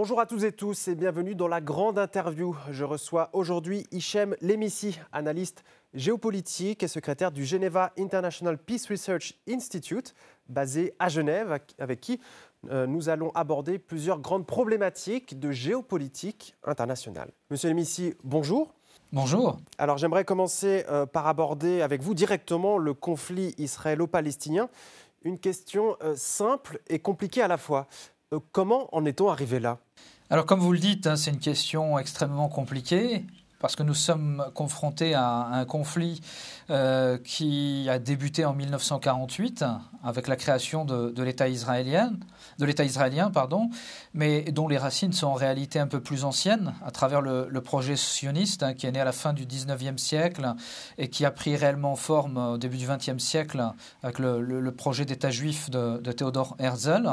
Bonjour à tous et tous et bienvenue dans la grande interview. Je reçois aujourd'hui Hichem Lemissi, analyste géopolitique et secrétaire du Geneva International Peace Research Institute, basé à Genève, avec qui euh, nous allons aborder plusieurs grandes problématiques de géopolitique internationale. Monsieur Lemissi, bonjour. Bonjour. Alors j'aimerais commencer euh, par aborder avec vous directement le conflit israélo-palestinien. Une question euh, simple et compliquée à la fois. Comment en est-on arrivé là? Alors comme vous le dites, hein, c'est une question extrêmement compliquée parce que nous sommes confrontés à un conflit euh, qui a débuté en 1948 avec la création de, l'État israélien, de l'État israélien, pardon, mais dont les racines sont en réalité un peu plus anciennes à travers le, projet sioniste hein, qui est né à la fin du 19e siècle et qui a pris réellement forme au début du 20e siècle avec le, projet d'État juif de, de Théodore Herzl.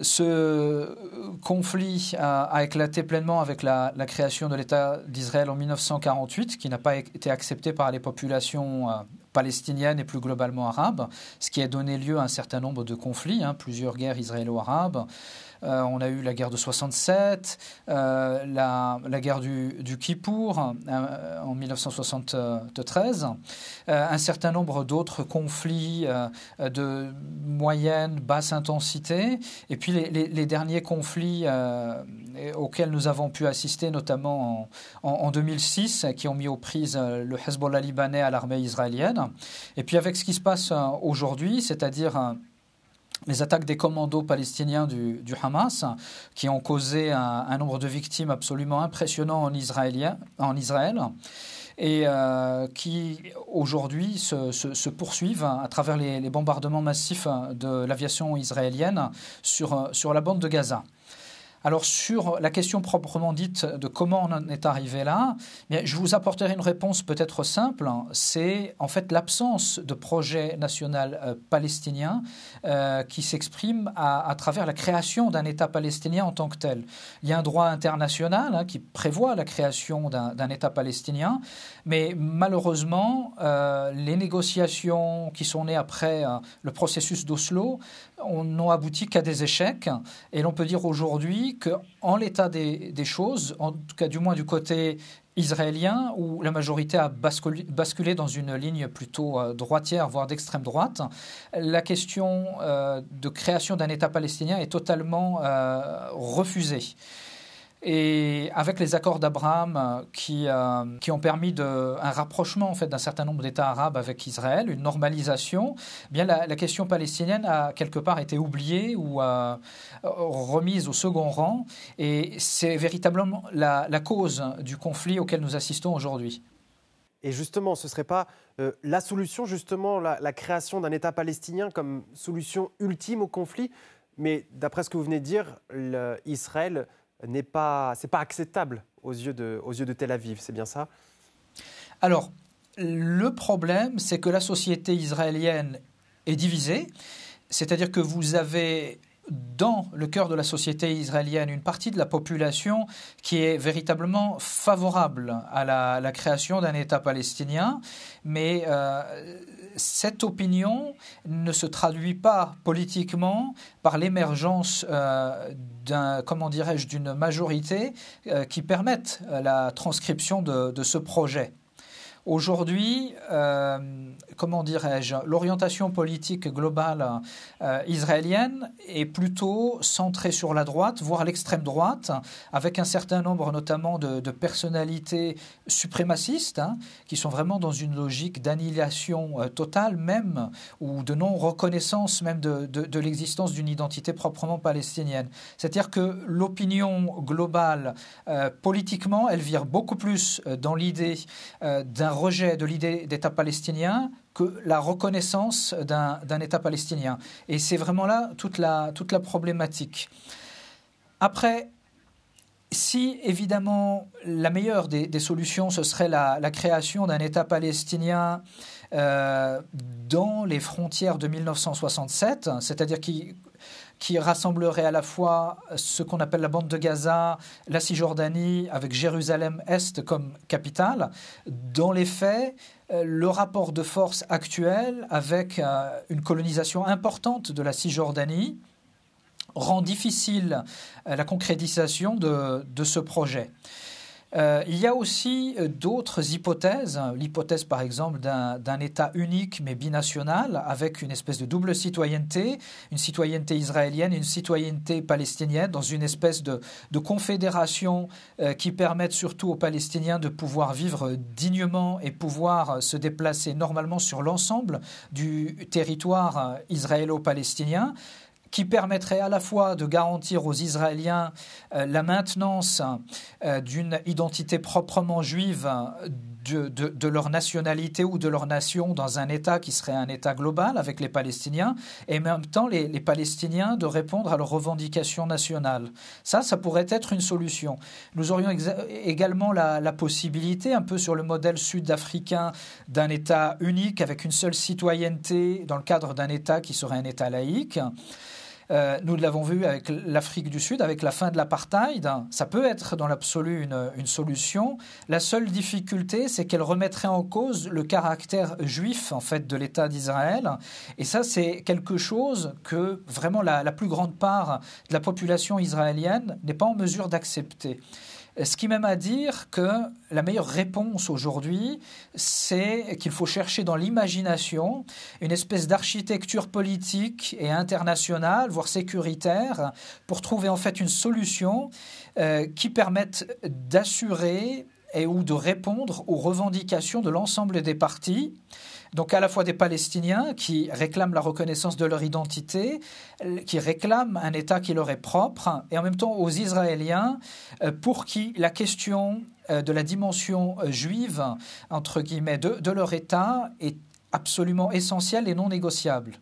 Ce conflit a, éclaté pleinement avec la, création de l'État d'Israël en 1948, qui n'a pas été accepté par les populations euh, palestiniennes et plus globalement arabes, ce qui a donné lieu à un certain nombre de conflits, hein, plusieurs guerres israélo-arabes, euh, on a eu la guerre de 67, euh, la, guerre du, du Kippour euh, en 1973, un certain nombre d'autres conflits de moyenne, basse intensité, et puis les, derniers conflits auxquels nous avons pu assister, notamment en, 2006, qui ont mis aux prises le Hezbollah libanais à l'armée israélienne. Et puis avec ce qui se passe aujourd'hui, c'est-à-dire les attaques des commandos palestiniens du, Hamas, qui ont causé un, nombre de victimes absolument impressionnant en, Israël et euh, qui aujourd'hui se, poursuivent à travers les, bombardements massifs de l'aviation israélienne sur la bande de Gaza. Alors sur la question proprement dite de comment on en est arrivé là, je vous apporterai une réponse peut-être simple. C'est en fait l'absence de projet national euh, palestinien euh, qui s'exprime à, travers la création d'un État palestinien en tant que tel. Il y a un droit international hein, qui prévoit la création d'un État palestinien, mais malheureusement, euh, les négociations qui sont nées après le processus d'Oslo n'ont abouti qu'à des échecs. Et l'on peut dire aujourd'hui qu'en l'état des, choses, en tout cas du moins du côté israélien, où la majorité a basculé, dans une ligne plutôt euh, droitière, voire d'extrême droite, la question euh, de création d'un État palestinien est totalement euh, refusée. Et avec les accords d'Abraham euh, qui, euh, qui ont permis un rapprochement en fait, d'un certain nombre d'États arabes avec Israël, une normalisation, eh bien la, question palestinienne a quelque part été oubliée ou euh, remise au second rang. Et c'est véritablement la, cause du conflit auquel nous assistons aujourd'hui. Et justement, ce ne serait pas la solution, justement, la création d'un État palestinien comme solution ultime au conflit? Mais d'après ce que vous venez de dire, Israël n'est pas, c'est pas acceptable aux yeux de, aux yeux de Tel Aviv, c'est bien ça? Alors, le problème, c'est que la société israélienne est divisée, c'est-à-dire que vous avez dans le cœur de la société israélienne une partie de la population qui est véritablement favorable à la, création d'un État palestinien, mais euh, cette opinion ne se traduit pas politiquement par l'émergence euh, d'un, comment dirais-je, d'une majorité euh, qui permette la transcription de ce projet. Aujourd'hui, euh, comment dirais-je, l'orientation politique globale euh, israélienne est plutôt centrée sur la droite, voire l'extrême droite, avec un certain nombre notamment de, personnalités suprémacistes hein, qui sont vraiment dans une logique d'annihilation euh, totale même, ou de non-reconnaissance même de, de l'existence d'une identité proprement palestinienne. C'est-à-dire que l'opinion globale, politiquement, elle vire beaucoup plus dans l'idée d'un rejet de l'idée d'État palestinien que la reconnaissance d'un État palestinien. Et c'est vraiment là toute la, toute la problématique. Après, si évidemment la meilleure des, solutions, ce serait la, création d'un État palestinien euh, dans les frontières de 1967, c'est-à-dire qui qui rassemblerait à la fois ce qu'on appelle la bande de Gaza, la Cisjordanie, avec Jérusalem-Est comme capitale. Dans les faits, euh, le rapport de force actuel, avec euh, une colonisation importante de la Cisjordanie, rend difficile la concrétisation de ce projet. Euh, il y a aussi euh, d'autres hypothèses. L'hypothèse, par exemple, d'un État unique mais binational, avec une espèce de double citoyenneté, une citoyenneté israélienne une citoyenneté palestinienne, dans une espèce de, confédération euh, qui permette surtout aux Palestiniens de pouvoir vivre dignement et pouvoir se déplacer normalement sur l'ensemble du territoire israélo-palestinien qui permettrait à la fois de garantir aux Israéliens euh, la maintenance euh, d'une identité proprement juive de, leur nationalité ou de leur nation dans un État qui serait un État global avec les Palestiniens, et en même temps les, Palestiniens de répondre à leurs revendications nationales. Ça, ça pourrait être une solution. Nous aurions également la, la, possibilité, un peu sur le modèle sud-africain, d'un État unique avec une seule citoyenneté dans le cadre d'un État qui serait un État laïque. Euh, nous l'avons vu avec l'Afrique du Sud, avec la fin de l'apartheid. Ça peut être dans l'absolu une, solution. La seule difficulté, c'est qu'elle remettrait en cause le caractère juif en fait de l'État d'Israël. Et ça, c'est quelque chose que vraiment la plus grande part de la population israélienne n'est pas en mesure d'accepter. Ce qui m'aime à dire que la meilleure réponse aujourd'hui, c'est qu'il faut chercher dans l'imagination une espèce d'architecture politique et internationale, voire sécuritaire, pour trouver en fait une solution euh, qui permette d'assurer et ou de répondre aux revendications de l'ensemble des partis donc à la fois des Palestiniens qui réclament la reconnaissance de leur identité, qui réclament un État qui leur est propre, et en même temps aux Israéliens euh, pour qui la question euh, de la dimension euh, juive, entre guillemets, de, leur État est absolument essentielle et non négociable.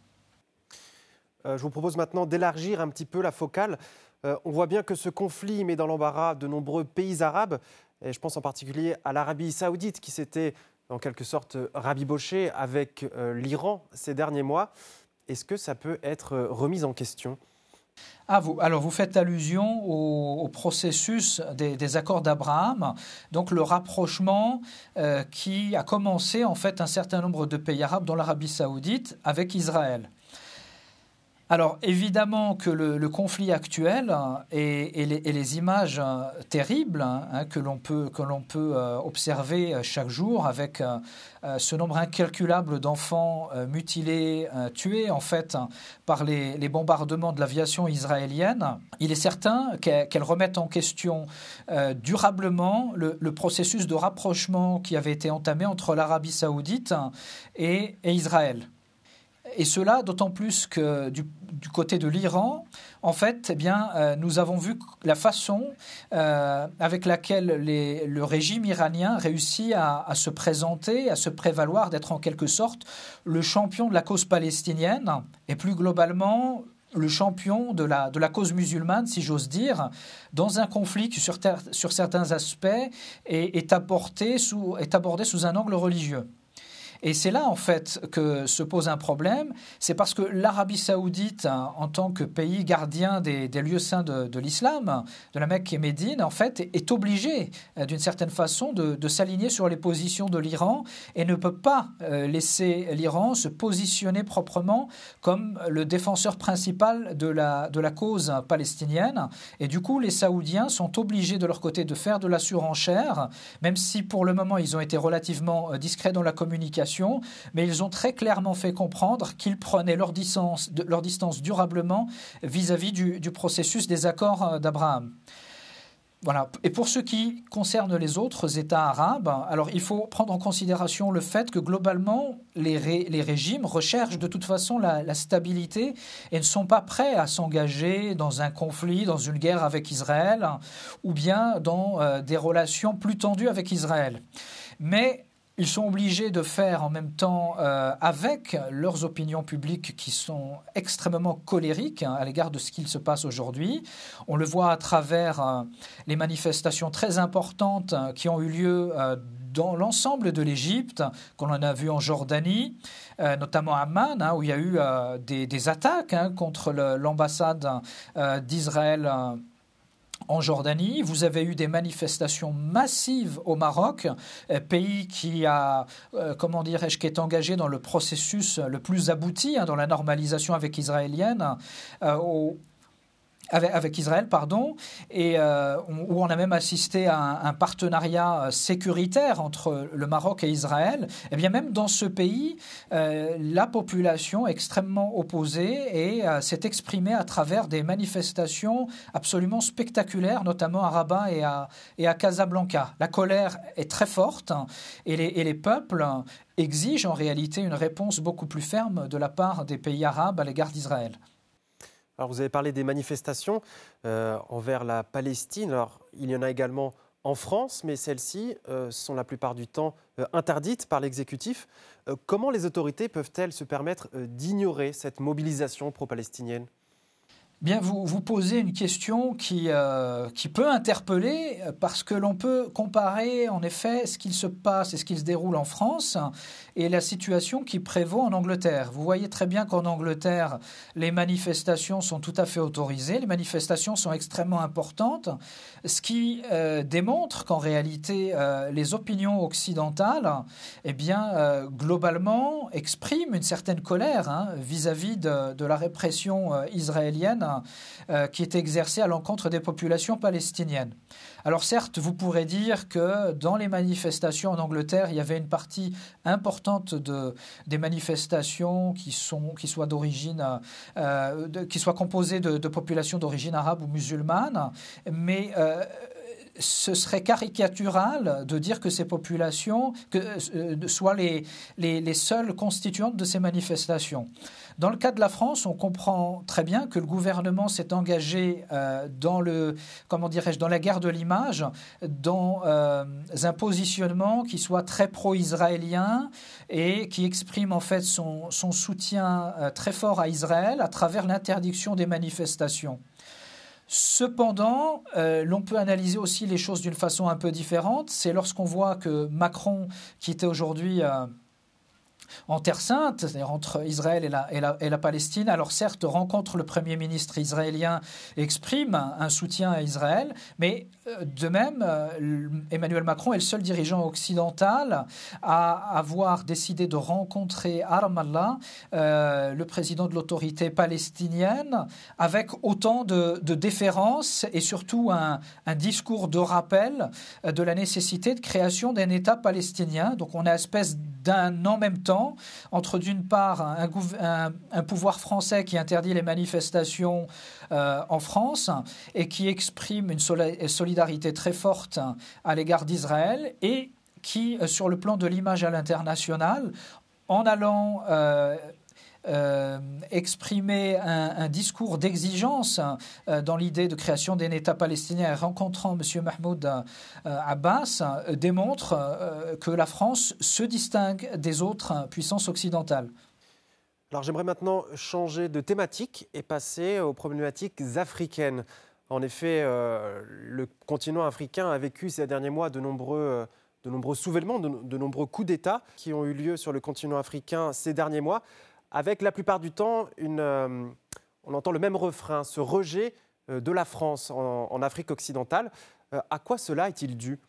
je vous propose maintenant d'élargir un petit peu la focale. on voit bien que ce conflit met dans l'embarras de nombreux pays arabes, et je pense en particulier à l'Arabie saoudite qui s'était en quelque sorte rabiboché avec euh, l'Iran ces derniers mois. Est-ce que ça peut être euh, remis en question? Ah, vous, alors vous faites allusion au, processus des, accords d'Abraham, donc le rapprochement euh, qui a commencé en fait un certain nombre de pays arabes, dont l'Arabie saoudite, avec Israël. Alors évidemment que le, conflit actuel hein, et, les, images hein, terribles hein, que l'on peut, euh, observer euh, chaque jour avec euh, ce nombre incalculable d'enfants mutilés, tués en fait par les, bombardements de l'aviation israélienne, il est certain qu'elles remettent en question durablement le, processus de rapprochement qui avait été entamé entre l'Arabie saoudite et Israël. Et cela d'autant plus que du, côté de l'Iran, en fait, eh bien, euh, nous avons vu la façon euh, avec laquelle le régime iranien réussit à, se présenter, à se prévaloir d'être en quelque sorte le champion de la cause palestinienne et plus globalement le champion de la, cause musulmane, si j'ose dire, dans un conflit qui, sur, certains aspects, est abordé sous un angle religieux. Et c'est là, en fait, que se pose un problème. C'est parce que l'Arabie saoudite, en tant que pays gardien des, lieux saints de, l'islam, de la Mecque et Médine, en fait, est obligé, euh, d'une certaine façon, de, s'aligner sur les positions de l'Iran et ne peut pas euh, laisser l'Iran se positionner proprement comme le défenseur principal de la, de la cause palestinienne. Et du coup, les Saoudiens sont obligés de leur côté de faire de la surenchère, même si pour le moment ils ont été relativement euh, discrets dans la communication mais ils ont très clairement fait comprendre qu'ils prenaient leur distance, durablement vis-à-vis du, processus des accords euh, d'Abraham. Voilà. Et pour ce qui concerne les autres États arabes, alors il faut prendre en considération le fait que globalement, les, les régimes recherchent de toute façon la, stabilité et ne sont pas prêts à s'engager dans un conflit, dans une guerre avec Israël, ou bien dans euh, des relations plus tendues avec Israël. Mais ils sont obligés de faire en même temps euh, avec leurs opinions publiques qui sont extrêmement colériques hein, à l'égard de ce qu'il se passe aujourd'hui. On le voit à travers euh, les manifestations très importantes euh, qui ont eu lieu dans l'ensemble de l'Égypte, qu'on en a vu en Jordanie, notamment à Amman, hein, où il y a eu des, attaques hein, contre l'ambassade d'Israël en Jordanie. Vous avez eu des manifestations massives au Maroc, euh, pays qui a, euh, comment dirais-je, qui est engagé dans le processus le plus abouti, hein, dans la normalisation avec israélienne, euh, avec, Israël, pardon, et euh, où on a même assisté à un, partenariat sécuritaire entre le Maroc et Israël, et eh bien même dans ce pays, euh, la population extrêmement opposée et euh, s'est exprimée à travers des manifestations absolument spectaculaires, notamment à Rabat et à, Casablanca. La colère est très forte et les peuples exigent en réalité une réponse beaucoup plus ferme de la part des pays arabes à l'égard d'Israël. Alors vous avez parlé des manifestations euh, envers la Palestine. Alors il y en a également en France, mais celles-ci euh, sont la plupart du temps euh, interdites par l'exécutif. comment les autorités peuvent-elles se permettre d'ignorer cette mobilisation pro-palestinienne? Bien, vous, vous posez une question qui, qui peut interpeller parce que l'on peut comparer en effet ce qu'il se passe et ce qui se déroule en France et la situation qui prévaut en Angleterre. Vous voyez très bien qu'en Angleterre, les manifestations sont tout à fait autorisées, les manifestations sont extrêmement importantes, ce qui euh, démontre qu'en réalité, euh, les opinions occidentales, eh bien, globalement, expriment une certaine colère hein, vis-à-vis de, la répression israélienne euh, qui est exercée à l'encontre des populations palestiniennes. Alors certes, vous pourrez dire que dans les manifestations en Angleterre, il y avait une partie importante de, des manifestations qui, sont, euh, soient composées de, populations d'origine arabe ou musulmane, mais euh, ce serait caricatural de dire que ces populations que, euh, soient les, les, les, seules constituantes de ces manifestations. Dans le cas de la France, on comprend très bien que le gouvernement s'est engagé euh, dans, le, comment dirais-je, dans la guerre de l'image, dans euh, un positionnement qui soit très pro-israélien et qui exprime en fait son, son soutien très fort à Israël à travers l'interdiction des manifestations. Cependant, euh, l'on peut analyser aussi les choses d'une façon un peu différente. C'est lorsqu'on voit que Macron, qui était aujourd'hui euh, en Terre Sainte, c'est-à-dire entre Israël et la, Palestine. Alors certes, rencontre le Premier ministre israélien, exprime un, soutien à Israël, mais euh, de même, euh, Emmanuel Macron est le seul dirigeant occidental à avoir décidé de rencontrer à Ramallah euh, le président de l'autorité palestinienne avec autant de, déférence et surtout un, un, discours de rappel de la nécessité de création d'un État palestinien. Donc on a espèce d'un en même temps entre d'une part un, pouvoir français qui interdit les manifestations euh, en France et qui exprime une solidarité très forte à l'égard d'Israël et qui, euh, sur le plan de l'image à l'international, en allant euh, euh, exprimer un, discours d'exigence euh, dans l'idée de création d'un État palestinien rencontrant M. Mahmoud euh, Abbas démontre que la France se distingue des autres puissances occidentales. Alors j'aimerais maintenant changer de thématique et passer aux problématiques africaines. En effet, le continent africain a vécu ces derniers mois de nombreux, de soulèvements, de nombreux coups d'État qui ont eu lieu sur le continent africain ces derniers mois avec la plupart du temps, euh, on entend le même refrain, ce rejet euh, de la France en, Afrique occidentale. Euh, à quoi cela est-il dû?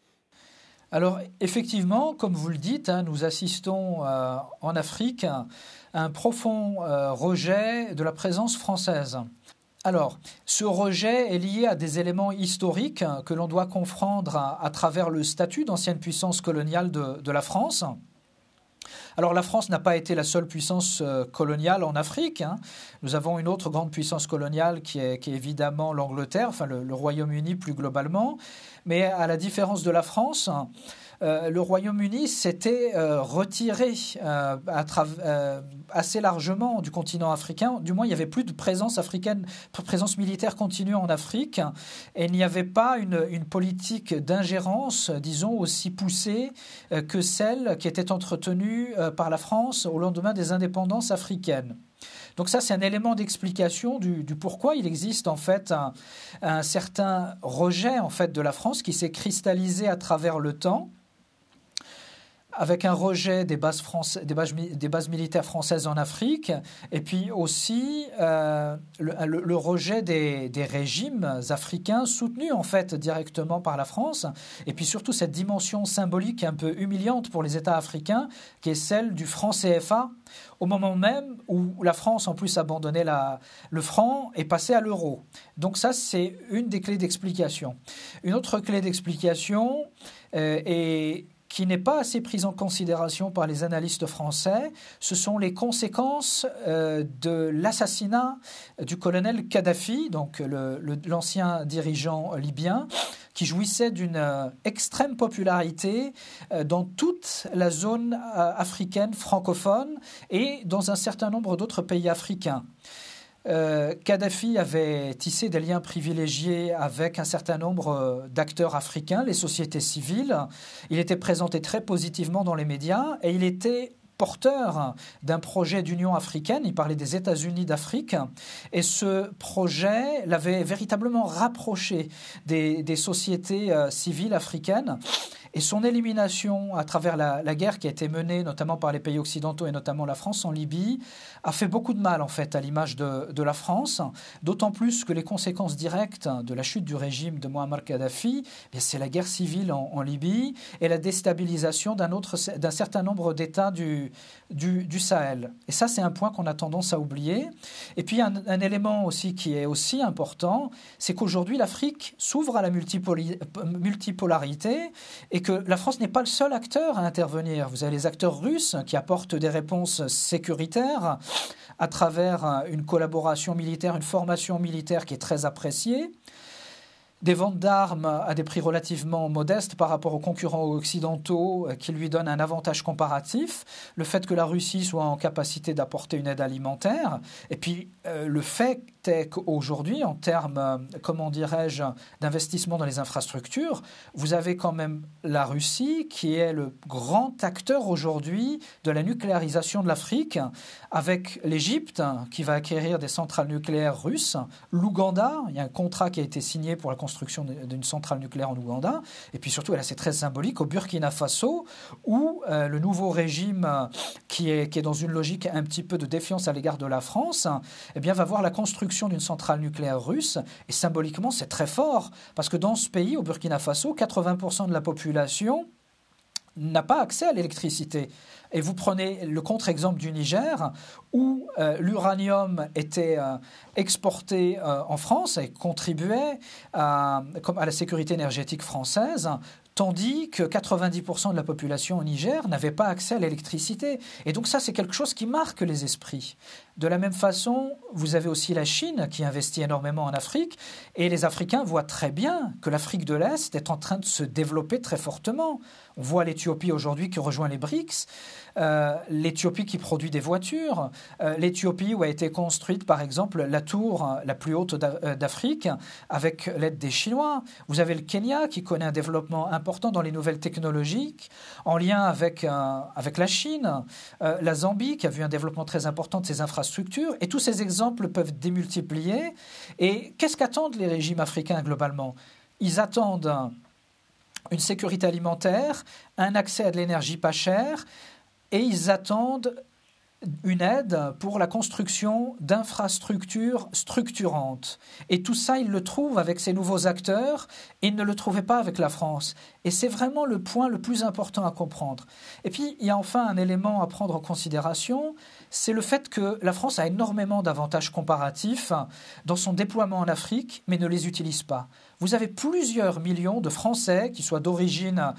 Alors effectivement, comme vous le dites, hein, nous assistons en Afrique à un profond rejet de la présence française. Alors, ce rejet est lié à des éléments historiques que l'on doit confondre à, travers le statut d'ancienne puissance coloniale de la France. Alors la France n'a pas été la seule puissance euh, coloniale en Afrique. Hein. Nous avons une autre grande puissance coloniale qui est, évidemment l'Angleterre, enfin le Royaume-Uni plus globalement. Mais à la différence de la France, euh, le Royaume-Uni s'était euh, retiré euh, assez largement du continent africain. Du moins, il n'y avait plus de présence africaine, présence militaire continue en Afrique. Et il n'y avait pas une, politique d'ingérence, disons, aussi poussée que celle qui était entretenue par la France au lendemain des indépendances africaines. Donc ça, c'est un élément d'explication du, pourquoi il existe en fait un, un, certain rejet en fait de la France qui s'est cristallisé à travers le temps avec un rejet des bases, des, bases, militaires françaises en Afrique, et puis aussi euh, le, rejet des, régimes africains soutenus en fait directement par la France, et puis surtout cette dimension symbolique un peu humiliante pour les États africains, qui est celle du franc CFA, au moment même où la France en plus abandonnait la, le franc et passait à l'euro. Donc ça, c'est une des clés d'explication. Une autre clé d'explication euh, est qui n'est pas assez prise en considération par les analystes français, ce sont les conséquences euh, de l'assassinat du colonel Kadhafi, donc l'ancien dirigeant libyen, qui jouissait d'une euh, extrême popularité euh, dans toute la zone africaine francophone et dans un certain nombre d'autres pays africains. Euh, Kadhafi avait tissé des liens privilégiés avec un certain nombre euh, d'acteurs africains, les sociétés civiles. Il était présenté très positivement dans les médias et il était porteur d'un projet d'Union africaine, il parlait des États-Unis d'Afrique, et ce projet l'avait véritablement rapproché des, sociétés euh, civiles africaines. Et son élimination à travers la, guerre qui a été menée notamment par les pays occidentaux et notamment la France en Libye a fait beaucoup de mal en fait à l'image de, la France, d'autant plus que les conséquences directes de la chute du régime de Muammar Kadhafi, eh c'est la guerre civile en, Libye et la déstabilisation d'un d'un certain nombre d'États du, du, Sahel. Et ça, c'est un point qu'on a tendance à oublier. Et puis, un, élément aussi qui est aussi important, c'est qu'aujourd'hui, l'Afrique s'ouvre à la multipolarité et que la France n'est pas le seul acteur à intervenir. Vous avez les acteurs russes qui apportent des réponses sécuritaires à travers une collaboration militaire, une formation militaire qui est très appréciée des ventes d'armes à des prix relativement modestes par rapport aux concurrents occidentaux euh, qui lui donnent un avantage comparatif, le fait que la Russie soit en capacité d'apporter une aide alimentaire, et puis euh, le fait est qu'aujourd'hui, en termes, euh, comment dirais-je, d'investissement dans les infrastructures, vous avez quand même la Russie qui est le grand acteur aujourd'hui de la nucléarisation de l'Afrique, avec l'Égypte qui va acquérir des centrales nucléaires russes, l'Ouganda, il y a un contrat qui a été signé pour la construction construction d'une centrale nucléaire en Ouganda. Et puis surtout, c'est très symbolique, au Burkina Faso, où euh, le nouveau régime euh, qui est, qui est dans une logique un petit peu de défiance à l'égard de la France, eh bien, va voir la construction d'une centrale nucléaire russe. Et symboliquement, c'est très fort, parce que dans ce pays, au Burkina Faso, 80% de la population n'a pas accès à l'électricité. Et vous prenez le contre-exemple du Niger, où euh, l'uranium était euh, exporté euh, en France et contribuait à, comme à la sécurité énergétique française, tandis que 90% de la population au Niger n'avait pas accès à l'électricité. Et donc ça, c'est quelque chose qui marque les esprits. De la même façon, vous avez aussi la Chine qui investit énormément en Afrique, et les Africains voient très bien que l'Afrique de l'Est est en train de se développer très fortement. On voit l'Éthiopie aujourd'hui qui rejoint les BRICS. Euh, l'Éthiopie qui produit des voitures, euh, l'Éthiopie où a été construite par exemple la tour euh, la plus haute d'Afrique avec l'aide des Chinois. Vous avez le Kenya qui connaît un développement important dans les nouvelles technologies en lien avec, avec la Chine, la Zambie qui a vu un développement très important de ses infrastructures. Et tous ces exemples peuvent démultiplier. Et qu'est-ce qu'attendent les régimes africains globalement? Ils attendent une sécurité alimentaire, un accès à de l'énergie pas chère, et ils attendent une aide pour la construction d'infrastructures structurantes. Et tout ça, ils le trouvent avec ces nouveaux acteurs ils ne le trouvaient pas avec la France. Et c'est vraiment le point le plus important à comprendre. Et puis, il y a enfin un élément à prendre en considération, c'est le fait que la France a énormément d'avantages comparatifs dans son déploiement en Afrique, mais ne les utilise pas. Vous avez plusieurs millions de Français qui soient d'origine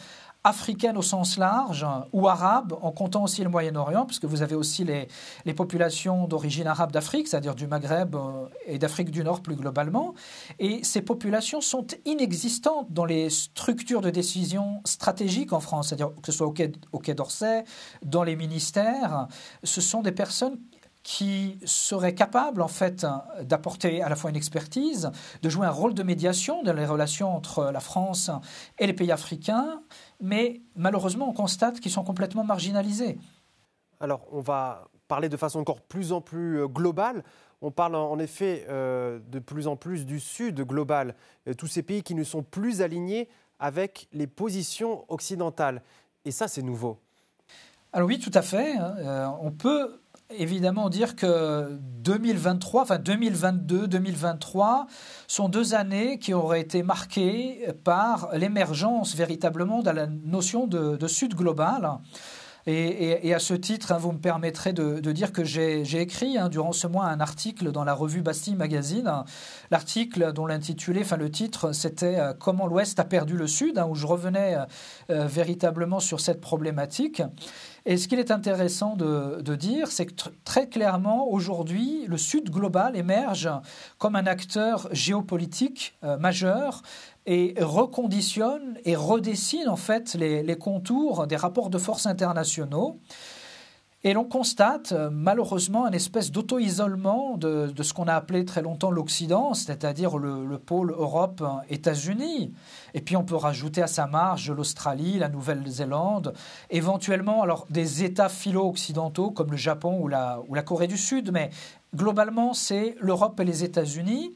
africaine au sens large ou arabe, en comptant aussi le Moyen-Orient, puisque vous avez aussi les, les populations d'origine arabe d'Afrique, c'est-à-dire du Maghreb euh, et d'Afrique du Nord plus globalement. Et ces populations sont inexistantes dans les structures de décision stratégiques en France, c'est-à-dire que ce soit au Quai, d'Orsay, dans les ministères. Ce sont des personnes qui seraient capables en fait d'apporter à la fois une expertise, de jouer un rôle de médiation dans les relations entre la France et les pays africains, mais malheureusement, on constate qu'ils sont complètement marginalisés. Alors, on va parler de façon encore plus en plus euh, globale. On parle en effet euh, de plus en plus du Sud global, euh, tous ces pays qui ne sont plus alignés avec les positions occidentales. Et ça, c'est nouveau. Alors oui, tout à fait. Hein. on peut évidemment dire que 2023, enfin 2022, 2023 sont deux années qui auraient été marquées par l'émergence véritablement de la notion de, de Sud global. Et, à ce titre, hein, vous me permettrez de, dire que j'ai écrit hein, durant ce mois un article dans la revue Bastille Magazine. L'article dont l'intitulé, enfin le titre, c'était euh, Comment l'Ouest a perdu le Sud, hein, où je revenais euh, euh, véritablement sur cette problématique. Et ce qu'il est intéressant de, dire, c'est que très clairement, aujourd'hui, le Sud global émerge comme un acteur géopolitique majeur et reconditionne et redessine en fait les, contours des rapports de force internationaux. Et l'on constate euh, malheureusement une espèce d'auto-isolement de, ce qu'on a appelé très longtemps l'Occident, c'est-à-dire le, pôle Europe-États-Unis. Et puis on peut rajouter à sa marge l'Australie, la Nouvelle-Zélande, éventuellement alors des États philo-occidentaux comme le Japon ou la, ou la Corée du Sud, mais globalement c'est l'Europe et les États-Unis.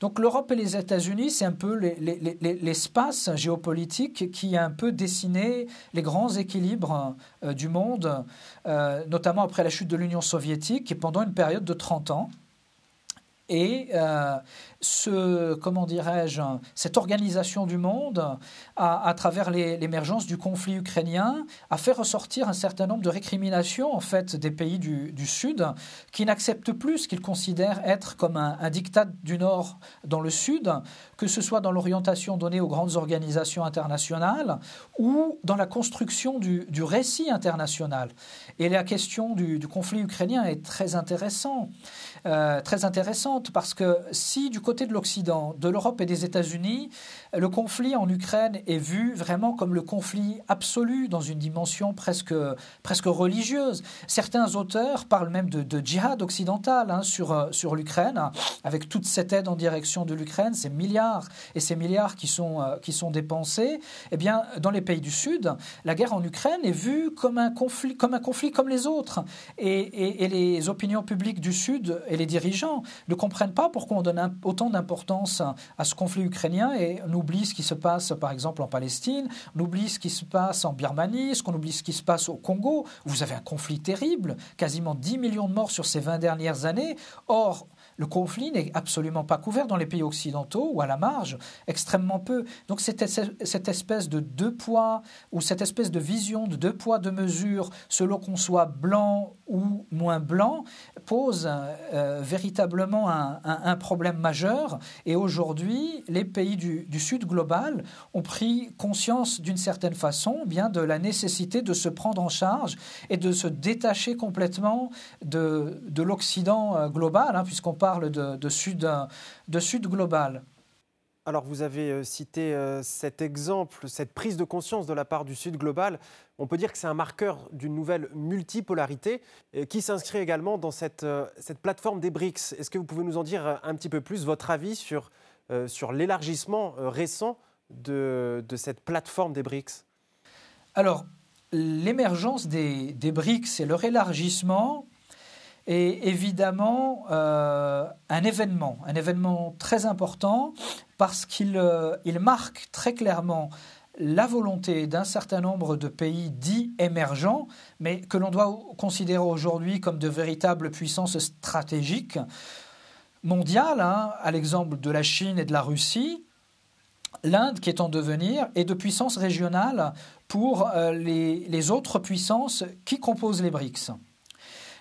Donc l'Europe et les États-Unis, c'est un peu l'espace géopolitique qui a un peu dessiné les grands équilibres euh, du monde, euh, notamment après la chute de l'Union soviétique et pendant une période de 30 ans. Et euh, ce, comment dirais-je, cette organisation du monde, à, travers l'émergence du conflit ukrainien, a fait ressortir un certain nombre de récriminations en fait des pays du, Sud qui n'acceptent plus ce qu'ils considèrent être comme un, diktat du Nord dans le Sud, que ce soit dans l'orientation donnée aux grandes organisations internationales ou dans la construction du, récit international. Et la question du, conflit ukrainien est très intéressante, euh, très intéressante parce que si du côté côté de l'Occident, de l'Europe et des États-Unis, le conflit en Ukraine est vu vraiment comme le conflit absolu dans une dimension presque, presque religieuse. Certains auteurs parlent même de, djihad occidental hein, sur, euh, sur l'Ukraine, avec toute cette aide en direction de l'Ukraine, ces milliards et ces milliards qui sont, euh, qui sont dépensés. Eh bien, dans les pays du Sud, la guerre en Ukraine est vue comme un conflit comme, un conflit comme les autres. Et, et, les opinions publiques du Sud et les dirigeants ne comprennent pas pourquoi on donne autant d'importance à ce conflit ukrainien et on oublie ce qui se passe par exemple en Palestine, on oublie ce qui se passe en Birmanie, ce qu'on oublie ce qui se passe au Congo. Vous avez un conflit terrible, quasiment 10 millions de morts sur ces 20 dernières années. Or, le conflit n'est absolument pas couvert dans les pays occidentaux ou à la marge, extrêmement peu. Donc cette, cette espèce de deux poids ou cette espèce de vision de deux poids, deux mesures, selon qu'on soit blanc ou moins blanc, pose euh, véritablement un, problème majeur. Et aujourd'hui, les pays du, Sud global ont pris conscience d'une certaine façon bien de la nécessité de se prendre en charge et de se détacher complètement de, de l'Occident euh, global, hein, puisqu'on parle parle de, sud, de sud global. Alors vous avez euh, cité euh, cet exemple, cette prise de conscience de la part du Sud global. On peut dire que c'est un marqueur d'une nouvelle multipolarité euh, qui s'inscrit également dans cette, cette plateforme des BRICS. Est-ce que vous pouvez nous en dire un petit peu plus, votre avis sur, sur l'élargissement récent de, de, cette plateforme des BRICS? Alors, l'émergence des, des BRICS et leur élargissement est évidemment euh, un événement, un événement très important parce qu'il euh, marque très clairement la volonté d'un certain nombre de pays dits émergents, mais que l'on doit considérer aujourd'hui comme de véritables puissances stratégiques mondiales, hein, à l'exemple de la Chine et de la Russie, l'Inde qui est en devenir, et de puissances régionales pour euh, les autres puissances qui composent les BRICS.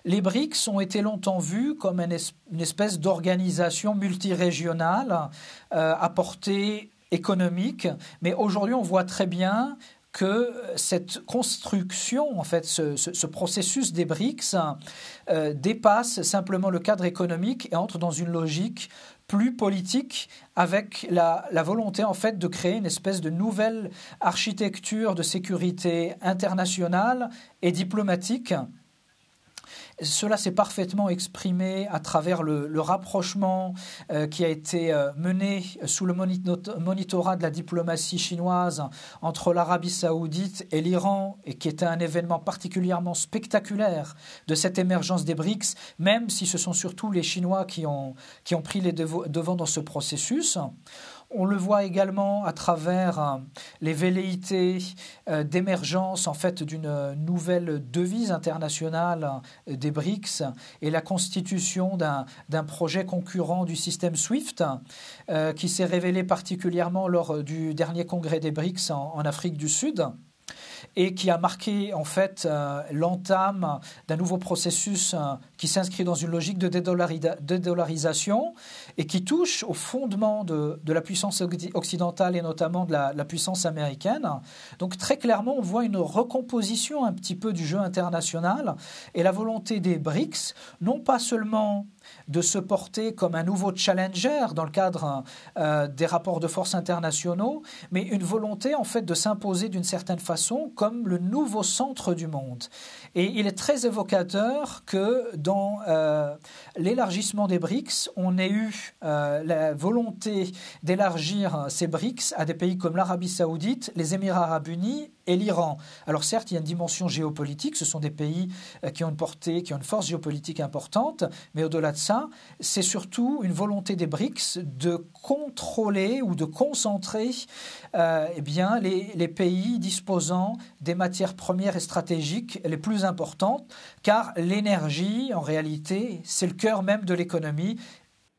Les BRICS ont été longtemps vus comme une espèce d'organisation multirégionale euh, à portée économique, mais aujourd'hui on voit très bien que cette construction, en fait, ce, processus des BRICS euh, dépasse simplement le cadre économique et entre dans une logique plus politique avec la, la, volonté en fait de créer une espèce de nouvelle architecture de sécurité internationale et diplomatique cela s'est parfaitement exprimé à travers le, rapprochement euh, qui a été euh, mené sous le monitorat de la diplomatie chinoise entre l'Arabie saoudite et l'Iran, et qui était un événement particulièrement spectaculaire de cette émergence des BRICS, même si ce sont surtout les Chinois qui ont, qui ont pris les devants dans ce processus. On le voit également à travers euh, les velléités euh, d'émergence en fait d'une nouvelle devise internationale euh, des BRICS et la constitution d'un projet concurrent du système SWIFT qui s'est révélé particulièrement lors du dernier congrès des BRICS en Afrique du Sud et qui a marqué en fait euh, l'entame d'un nouveau processus euh, qui s'inscrit dans une logique de dédollarisation et qui touche au fondement de, la puissance occidentale et notamment de la, la, puissance américaine. Donc très clairement, on voit une recomposition un petit peu du jeu international et la volonté des BRICS, non pas seulement de se porter comme un nouveau challenger dans le cadre euh, des rapports de force internationaux, mais une volonté en fait de s'imposer d'une certaine façon comme le nouveau centre du monde. Et il est très évocateur que dans euh, l'élargissement des BRICS, on ait eu euh, la volonté d'élargir ces BRICS à des pays comme l'Arabie saoudite, les Émirats arabes unis et l'Iran. Alors certes, il y a une dimension géopolitique, ce sont des pays qui ont une portée, qui ont une force géopolitique importante, mais au-delà de ça, c'est surtout une volonté des BRICS de contrôler ou de concentrer euh, eh bien, les, les, pays disposant des matières premières et stratégiques les plus importantes, car l'énergie, en réalité, c'est le cœur même de l'économie.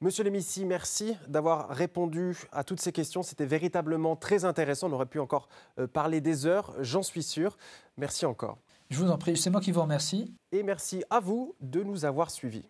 Monsieur Lemissi, merci d'avoir répondu à toutes ces questions. C'était véritablement très intéressant. On aurait pu encore euh, parler des heures, j'en suis sûr. Merci encore. Je vous en prie, c'est moi qui vous remercie. Et merci à vous de nous avoir suivis.